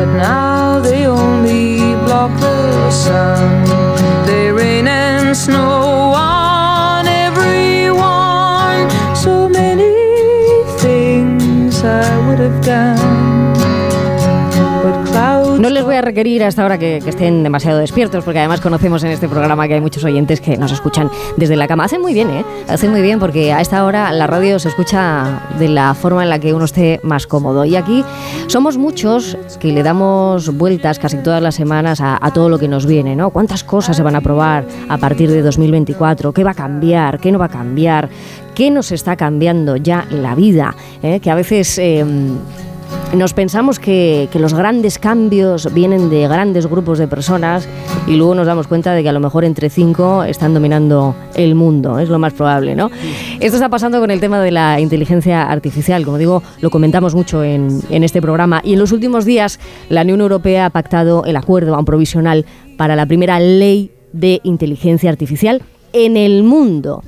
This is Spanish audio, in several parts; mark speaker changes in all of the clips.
Speaker 1: but now they only block the sun. They rain and snow
Speaker 2: No les voy a requerir hasta ahora que, que, estén demasiado despiertos, porque además conocemos en este programa que hay muchos oyentes que nos escuchan desde la cama. Hacen muy bien, ¿eh? Hacen muy bien porque a esta hora la radio se escucha de la forma en la que uno esté más cómodo. Y aquí somos muchos que le damos vueltas casi todas las semanas a, todo lo que nos viene, ¿no? ¿Cuántas cosas se van a probar a partir de 2024? ¿Qué va a cambiar? ¿Qué no va a cambiar? ¿Qué nos está cambiando ya la vida? ¿Eh? Que a veces... Eh, nos pensamos que, los grandes cambios vienen de grandes grupos de personas y luego nos damos cuenta de que a lo mejor entre cinco están dominando el mundo, es lo más probable, ¿no? Esto está pasando con el tema de la inteligencia artificial, como digo, lo comentamos mucho en, en este programa y en los últimos días la Unión Europea ha pactado el acuerdo, un provisional, para la primera ley de inteligencia artificial en el mundo.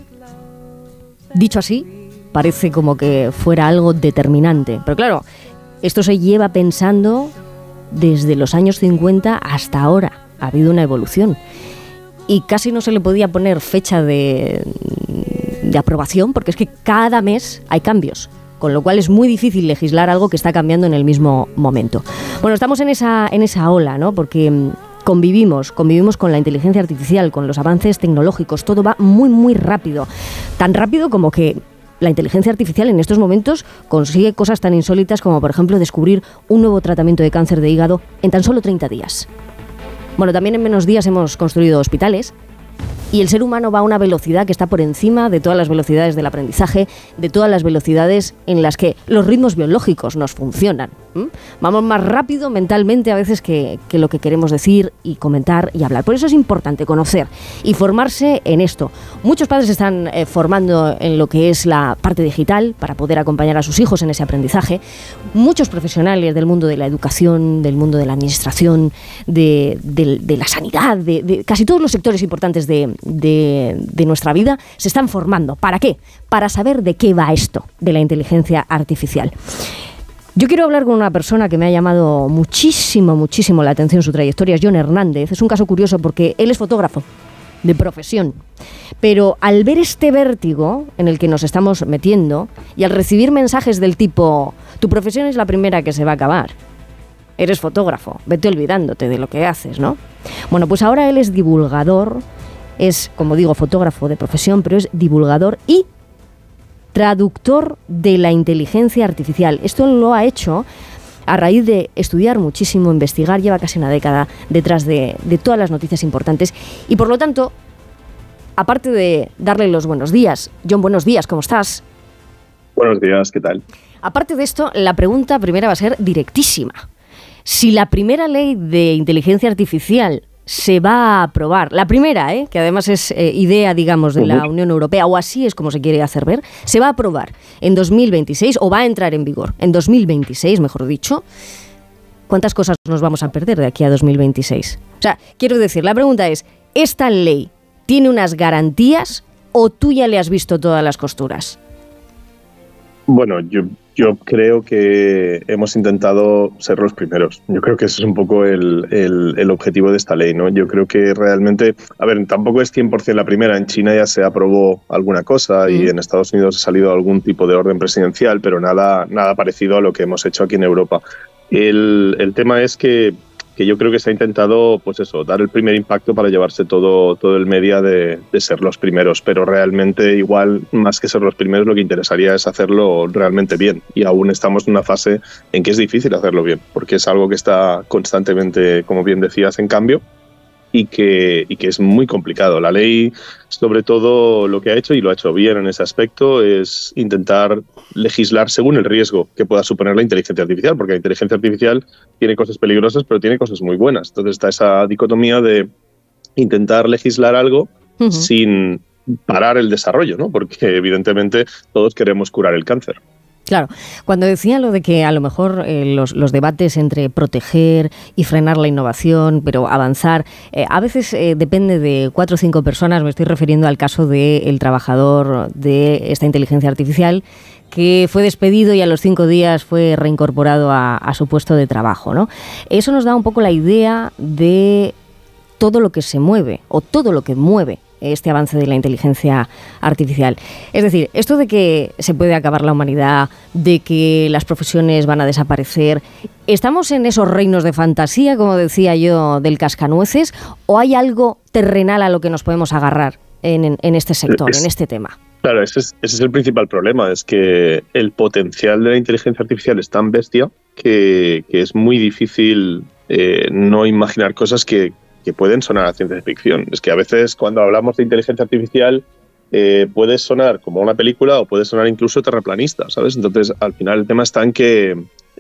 Speaker 2: Dicho así, parece como que fuera algo determinante, pero claro, esto se lleva pensando desde los años 50 hasta ahora. Ha habido una evolución. Y casi no se le podía poner fecha de, de, aprobación porque es que cada mes hay cambios. Con lo cual es muy difícil legislar algo que está cambiando en el mismo momento. Bueno, estamos en esa, en esa ola, ¿no? Porque convivimos, convivimos con la inteligencia artificial, con los avances tecnológicos, todo va muy, muy rápido. Tan rápido como que la inteligencia artificial en estos momentos consigue cosas tan insólitas como, por ejemplo, descubrir un nuevo tratamiento de cáncer de hígado en tan solo 30 días. Bueno, también en menos días hemos construido hospitales, y el ser humano va a una velocidad que está por encima de todas las velocidades del aprendizaje, de todas las velocidades en las que los ritmos biológicos nos funcionan. Vamos más rápido mentalmente a veces que, lo que queremos decir y comentar y hablar. Por eso es importante conocer y formarse en esto. Muchos padres están eh, formando en lo que es la parte digital para poder acompañar a sus hijos en ese aprendizaje. Muchos profesionales del mundo de la educación, del mundo de la administración, de, la sanidad, de, casi todos los sectores importantes de, nuestra vida se están formando. ¿Para qué? Para saber de qué va esto de la inteligencia artificial. Yo quiero hablar con una persona que me ha llamado muchísimo, muchísimo la atención su trayectoria, es John Hernández. Es un caso curioso porque él es fotógrafo de profesión. Pero al ver este vértigo en el que nos estamos metiendo y al recibir mensajes del tipo, tu profesión es la primera que se va a acabar, eres fotógrafo, vete olvidándote de lo que haces, ¿no? Bueno, pues ahora él es divulgador, es, como digo, fotógrafo de profesión, pero es divulgador y traductor de la inteligencia artificial. Esto lo ha hecho a raíz de estudiar muchísimo, investigar, lleva casi una década detrás de, de, todas las noticias importantes y por lo tanto, aparte de darle los buenos días, John, buenos días, ¿cómo estás?
Speaker 3: Buenos días, ¿qué tal?
Speaker 2: Aparte de esto, la pregunta primera va a ser directísima. Si la primera ley de inteligencia artificial se va a aprobar. La primera, ¿eh? que además es eh, idea, digamos, de la Unión Europea, o así es como se quiere hacer ver, se va a aprobar en 2026, o va a entrar en vigor en 2026, mejor dicho. ¿Cuántas cosas nos vamos a perder de aquí a 2026? O sea, quiero decir, la pregunta es, ¿esta ley tiene unas garantías o tú ya le has visto todas las costuras?
Speaker 3: Bueno, yo, yo creo que hemos intentado ser los primeros. Yo creo que ese es un poco el, el, el, objetivo de esta ley, ¿no? Yo creo que realmente, a ver, tampoco es 100% la primera. En China ya se aprobó alguna cosa y en Estados Unidos ha salido algún tipo de orden presidencial, pero nada, nada parecido a lo que hemos hecho aquí en Europa. El, el tema es que que yo creo que se ha intentado, pues eso, dar el primer impacto para llevarse todo, todo el media de, de, ser los primeros, pero realmente igual, más que ser los primeros, lo que interesaría es hacerlo realmente bien. Y aún estamos en una fase en que es difícil hacerlo bien, porque es algo que está constantemente, como bien decías, en cambio y que, y que es muy complicado. La ley, sobre todo, lo que ha hecho, y lo ha hecho bien en ese aspecto, es intentar legislar según el riesgo que pueda suponer la inteligencia artificial, porque la inteligencia artificial tiene cosas peligrosas, pero tiene cosas muy buenas. Entonces está esa dicotomía de intentar legislar algo uh -huh. sin parar el desarrollo, ¿no? Porque evidentemente todos queremos curar el cáncer.
Speaker 2: Claro, cuando decía lo de que a lo mejor eh, los, debates entre proteger y frenar la innovación, pero avanzar, eh, a veces eh, depende de cuatro o cinco personas, me estoy refiriendo al caso del trabajador de esta inteligencia artificial que fue despedido y a los cinco días fue reincorporado a, a su puesto de trabajo. ¿no? Eso nos da un poco la idea de todo lo que se mueve o todo lo que mueve este avance de la inteligencia artificial. Es decir, esto de que se puede acabar la humanidad, de que las profesiones van a desaparecer, ¿estamos en esos reinos de fantasía, como decía yo, del cascanueces, o hay algo terrenal a lo que nos podemos agarrar en, este sector, en este tema?
Speaker 3: Claro, ese es, el principal problema, es que el potencial de la inteligencia artificial es tan bestia que, es muy difícil eh, no imaginar cosas que, que pueden sonar a ciencia ficción. Es que a veces cuando hablamos de inteligencia artificial eh, puede sonar como una película o puede sonar incluso terraplanista, ¿sabes? Entonces al final el tema está en que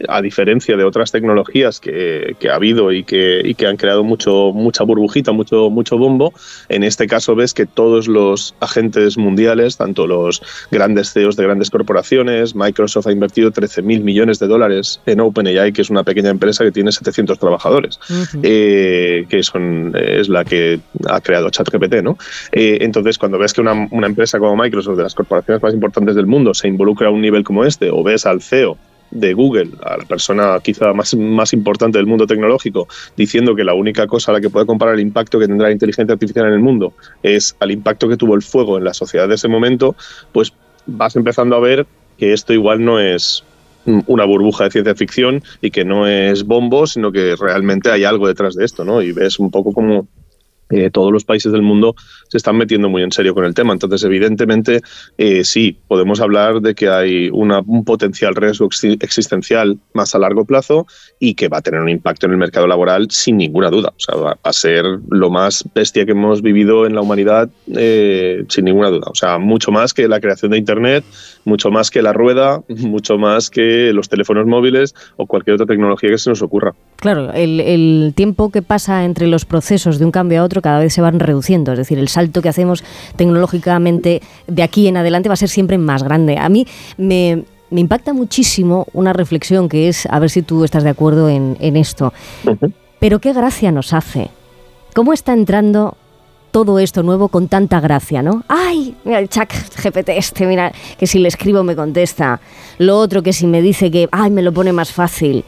Speaker 3: a diferencia de otras tecnologías que, ha habido y que, que, han creado mucho, mucha burbujita, mucho, mucho bombo, en este caso ves que todos los agentes mundiales, tanto los grandes CEOs de grandes corporaciones, Microsoft ha invertido 13 mil millones de dólares en OpenAI, que es una pequeña empresa que tiene 700 trabajadores, eh, que son, es la que ha creado ChatGPT. ¿no? Eh, entonces, cuando ves que una, una empresa como Microsoft, de las corporaciones más importantes del mundo, se involucra a un nivel como este, o ves al CEO de Google, a la persona quizá más, más importante del mundo tecnológico, diciendo que la única cosa a la que puede comparar el impacto que tendrá la inteligencia artificial en el mundo es al impacto que tuvo el fuego en la sociedad de ese momento, pues vas empezando a ver que esto igual no es una burbuja de ciencia ficción y que no es bombo, sino que realmente hay algo detrás de esto, ¿no? Y ves un poco como eh, todos los países del mundo se están metiendo muy en serio con el tema. Entonces, evidentemente, eh, sí, podemos hablar de que hay un potencial riesgo existencial más a largo plazo y que va a tener un impacto en el mercado laboral sin ninguna duda. O sea, va a ser lo más bestia que hemos vivido en la humanidad eh, sin ninguna duda. O sea, mucho más que la creación de Internet, mucho más que la rueda, mucho más que los teléfonos móviles o cualquier otra tecnología que se nos ocurra.
Speaker 2: Claro, el, el tiempo que pasa entre los procesos de un cambio a otro cada vez se van reduciendo. Es decir, el salto que hacemos tecnológicamente de aquí en adelante va a ser siempre más grande. A mí me, impacta muchísimo una reflexión que es, a ver si tú estás de acuerdo en, esto, pero qué gracia nos hace. ¿Cómo está entrando todo esto nuevo con tanta gracia, ¿no? ¡Ay! Mira el chat GPT este, mira, que si le escribo me contesta. Lo otro que si me dice que, ¡ay! me lo pone más fácil.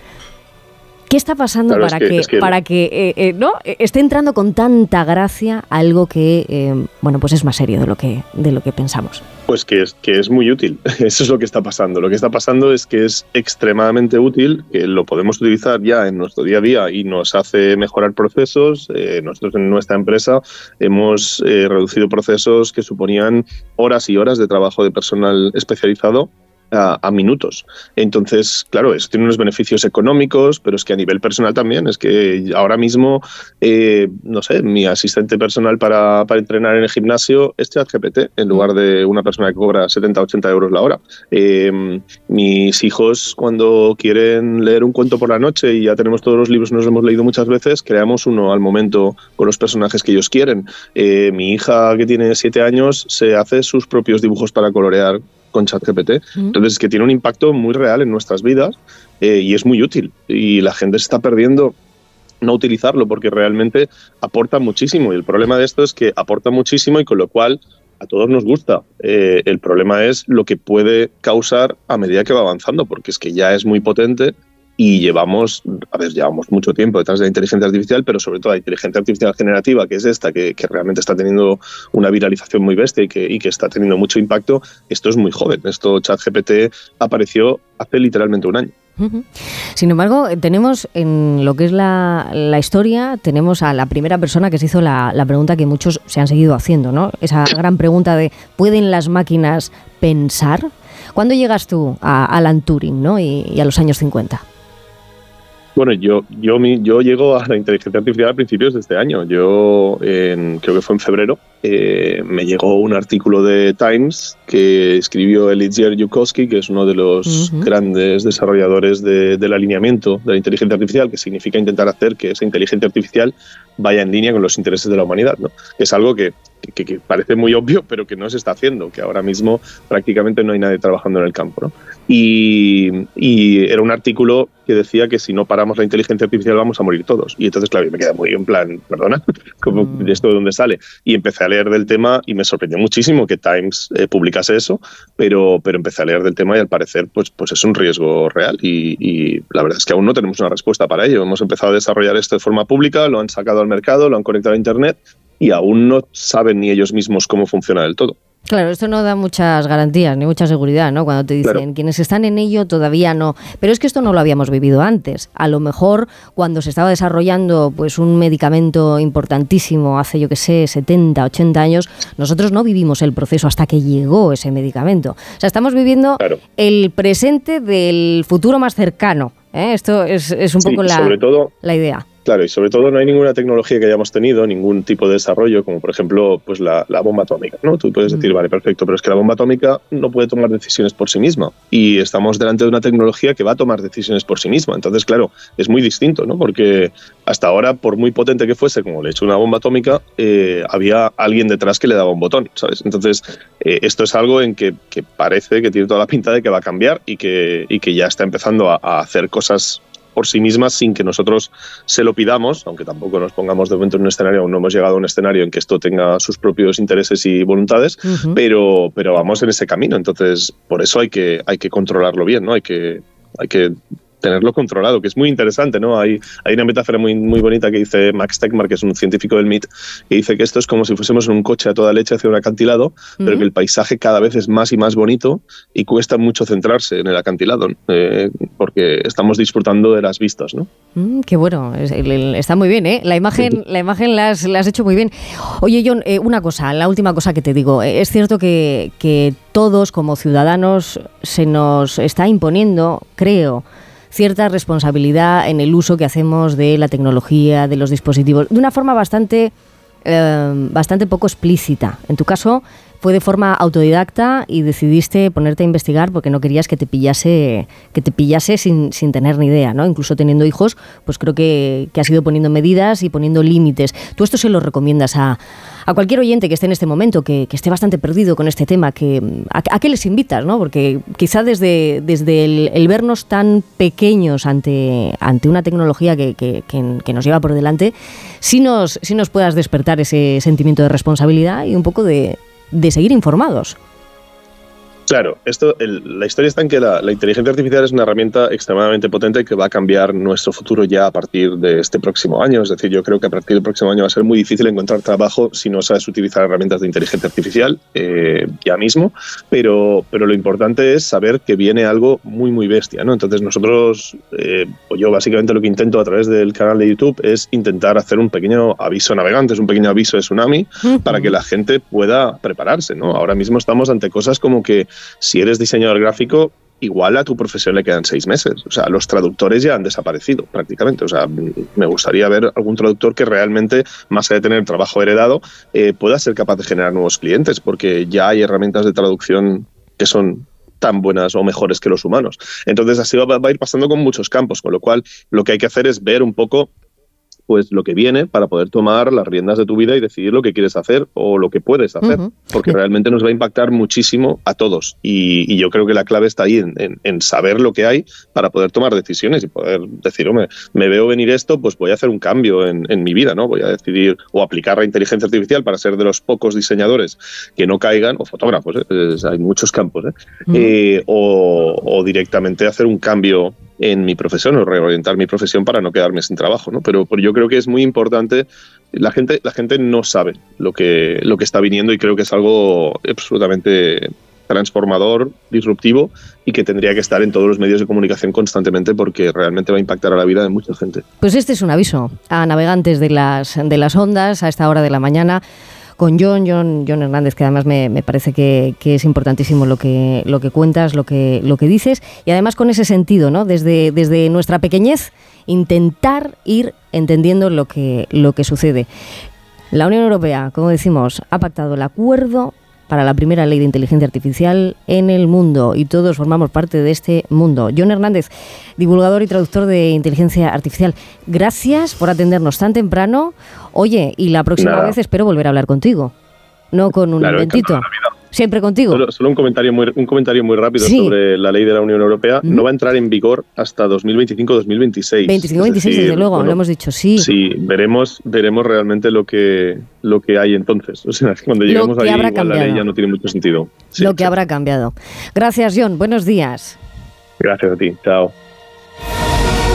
Speaker 2: ¿Qué está pasando para que, para que eh, eh, no esté entrando con tanta gracia algo que eh, bueno pues es más serio de lo que de lo que pensamos?
Speaker 3: Pues que es que es muy útil. Eso es lo que está pasando. Lo que está pasando es que es extremadamente útil, que lo podemos utilizar ya en nuestro día a día y nos hace mejorar procesos. nosotros en nuestra empresa hemos reducido procesos que suponían horas y horas de trabajo de personal especializado a, minutos. Entonces, claro, eso tiene unos beneficios económicos, pero es que a nivel personal también, es que ahora mismo, eh, no sé, mi asistente personal para, entrenar en el gimnasio es ChatGPT en lugar de una persona que cobra 70, 80 euros la hora. Em, mis hijos, cuando quieren leer un cuento por la noche y ya tenemos todos los libros, nos hemos leído muchas veces, creamos uno al momento con los personajes que ellos quieren. Eh, mi hija, que tiene 7 años, se hace sus propios dibujos para colorear con ChatGPT. Entonces, es que tiene un impacto muy real en nuestras vidas eh, y es muy útil. Y la gente se está perdiendo no utilizarlo porque realmente aporta muchísimo. Y el problema de esto es que aporta muchísimo y con lo cual a todos nos gusta. Eh, el problema es lo que puede causar a medida que va avanzando, porque es que ya es muy potente y llevamos, a ver, llevamos mucho tiempo detrás de la inteligencia artificial, pero sobre todo la inteligencia artificial generativa, que es esta, que, realmente está teniendo una viralización muy bestia y que, y que está teniendo mucho impacto, esto es muy joven. Esto ChatGPT apareció hace literalmente un año.
Speaker 2: Sin embargo, tenemos en lo que es la, la, historia, tenemos a la primera persona que se hizo la, la, pregunta que muchos se han seguido haciendo, ¿no? Esa gran pregunta de ¿pueden las máquinas pensar? ¿Cuándo llegas tú a Alan Turing ¿no? y, y a los años 50?
Speaker 3: Bueno, yo, yo, yo llego a la inteligencia artificial a principios de este año. Yo creo que fue en febrero eh, me llegó un artículo de Times que escribió Eliezer Yukowski, que es uno de los grandes desarrolladores del alineamiento de la inteligencia artificial, que significa intentar hacer que esa inteligencia artificial vaya en línea con los intereses de la humanidad. ¿no? Es algo que, que, parece muy obvio, pero que no se está haciendo, que ahora mismo prácticamente no hay nadie trabajando en el campo. ¿no? Y, y, era un artículo que decía que si no paramos la inteligencia artificial vamos a morir todos. Y entonces, claro, me queda muy en plan, perdona, ¿cómo, mm. ¿esto de dónde sale? Y empecé a leer del tema y me sorprendió muchísimo que Times eh, publicase eso, pero, pero empecé a leer del tema y al parecer pues, pues es un riesgo real y, y la verdad es que aún no tenemos una respuesta para ello. Hemos empezado a desarrollar esto de forma pública, lo han sacado al mercado, lo han conectado a Internet y aún no saben ni ellos mismos cómo funciona del todo.
Speaker 2: Claro, esto no da muchas garantías ni mucha seguridad, ¿no? Cuando te dicen quienes están en ello todavía no. Pero es que esto no lo habíamos vivido antes. A lo mejor cuando se estaba desarrollando pues un medicamento importantísimo hace yo que sé 70, 80 años, nosotros no vivimos el proceso hasta que llegó ese medicamento. O sea, estamos viviendo el presente del futuro más cercano. ¿eh? Esto es, un poco la, la idea.
Speaker 3: Claro, y sobre todo no hay ninguna tecnología que hayamos tenido, ningún tipo de desarrollo, como por ejemplo pues la, bomba atómica. ¿no? Tú puedes decir, mm. vale, perfecto, pero es que la bomba atómica no puede tomar decisiones por sí misma. Y estamos delante de una tecnología que va a tomar decisiones por sí misma. Entonces, claro, es muy distinto, ¿no? Porque hasta ahora, por muy potente que fuese, como le he hecho una bomba atómica, eh, había alguien detrás que le daba un botón, ¿sabes? Entonces, eh, esto es algo en que, parece que tiene toda la pinta de que va a cambiar y que, y que ya está empezando a, a hacer cosas por sí mismas sin que nosotros se lo pidamos, aunque tampoco nos pongamos de momento en un escenario, aún no hemos llegado a un escenario en que esto tenga sus propios intereses y voluntades, pero, pero vamos en ese camino. Entonces, por eso hay que, hay que controlarlo bien, ¿no? Hay que, hay que tenerlo controlado, que es muy interesante, ¿no? Hay, hay una metáfora muy, muy bonita que dice Max Tegmark, que es un científico del MIT, que dice que esto es como si fuésemos en un coche a toda leche hacia un acantilado, pero que el paisaje cada vez es más y más bonito y cuesta mucho centrarse en el acantilado, eh, porque estamos disfrutando de las vistas, ¿no?
Speaker 2: Mm, qué bueno, está muy bien, ¿eh? La imagen, la imagen la has, hecho muy bien. Oye, John, eh, una cosa, la última cosa que te digo, eh, es cierto que, que todos como ciudadanos se nos está imponiendo, creo, cierta responsabilidad en el uso que hacemos de la tecnología, de los dispositivos, de una forma bastante, eh, bastante poco explícita. En tu caso, fue de forma autodidacta y decidiste ponerte a investigar porque no querías que te pillase, que te pillase sin, sin tener ni idea, ¿no? Incluso teniendo hijos, pues creo que, que has ido poniendo medidas y poniendo límites. ¿Tú esto se lo recomiendas a, a cualquier oyente que esté en este momento, que, que esté bastante perdido con este tema? Que, a, qué les invitas, no? Porque quizá desde, desde el, vernos tan pequeños ante, ante una tecnología que, que, que, nos lleva por delante, sí nos, sí nos puedas despertar ese sentimiento de responsabilidad y un poco de, de seguir informados.
Speaker 3: Claro, esto, la historia está en que la, inteligencia artificial es una herramienta extremadamente potente que va a cambiar nuestro futuro ya a partir de este próximo año. Es decir, yo creo que a partir del próximo año va a ser muy difícil encontrar trabajo si no sabes utilizar herramientas de inteligencia artificial eh, ya mismo. Pero, pero lo importante es saber que viene algo muy, muy bestia. ¿no? Entonces nosotros, eh, o yo básicamente lo que intento a través del canal de YouTube es intentar hacer un pequeño aviso navegante, es un pequeño aviso de tsunami para que la gente pueda prepararse. ¿no? Ahora mismo estamos ante cosas como que si eres diseñador gráfico, igual a tu profesión le quedan seis meses. O sea, los traductores ya han desaparecido prácticamente. O sea, me gustaría ver algún traductor que realmente, más allá de tener trabajo heredado, eh, pueda ser capaz de generar nuevos clientes, porque ya hay herramientas de traducción que son tan buenas o mejores que los humanos. Entonces, así va, va a ir pasando con muchos campos, con lo cual lo que hay que hacer es ver un poco pues lo que viene para poder tomar las riendas de tu vida y decidir lo que quieres hacer o lo que puedes hacer, porque realmente nos va a impactar muchísimo a todos. Y, yo creo que la clave está ahí en, saber lo que hay para poder tomar decisiones y poder decir, hombre, me veo venir esto, pues voy a hacer un cambio en, mi vida, ¿no? Voy a decidir o aplicar la inteligencia artificial para ser de los pocos diseñadores que no caigan, o fotógrafos, ¿eh? hay muchos campos, ¿eh? Eh, o, o directamente hacer un cambio en mi profesión o reorientar mi profesión para no quedarme sin trabajo, ¿no? Pero, yo creo que es muy importante. La gente, la gente no sabe lo que, lo que está viniendo y creo que es algo absolutamente transformador, disruptivo y que tendría que estar en todos los medios de comunicación constantemente porque realmente va a impactar a la vida de mucha gente.
Speaker 2: Pues este es un aviso a navegantes de las, de las ondas a esta hora de la mañana con John, John, John Hernández, que además me, parece que, es importantísimo lo que, lo que cuentas, lo que, lo que dices, y además con ese sentido, ¿no? Desde, desde nuestra pequeñez, intentar ir entendiendo lo que, lo que sucede. La Unión Europea, como decimos, ha pactado el acuerdo para la primera ley de inteligencia artificial en el mundo y todos formamos parte de este mundo. John Hernández, divulgador y traductor de inteligencia artificial, gracias por atendernos tan temprano. Oye, y la próxima vez espero volver a hablar contigo, no con un inventito. Siempre contigo.
Speaker 3: Solo, un, comentario muy, un comentario muy rápido sobre la ley de la Unión Europea. No va a entrar en vigor hasta 2025-2026.
Speaker 2: 25-26, desde luego, lo hemos dicho, sí.
Speaker 3: Sí, veremos, veremos realmente lo que, lo que hay entonces. O sea, cuando lleguemos ahí, igual la ley ya no tiene mucho sentido.
Speaker 2: lo que habrá cambiado. Gracias, John. Buenos días.
Speaker 3: Gracias a ti. Chao.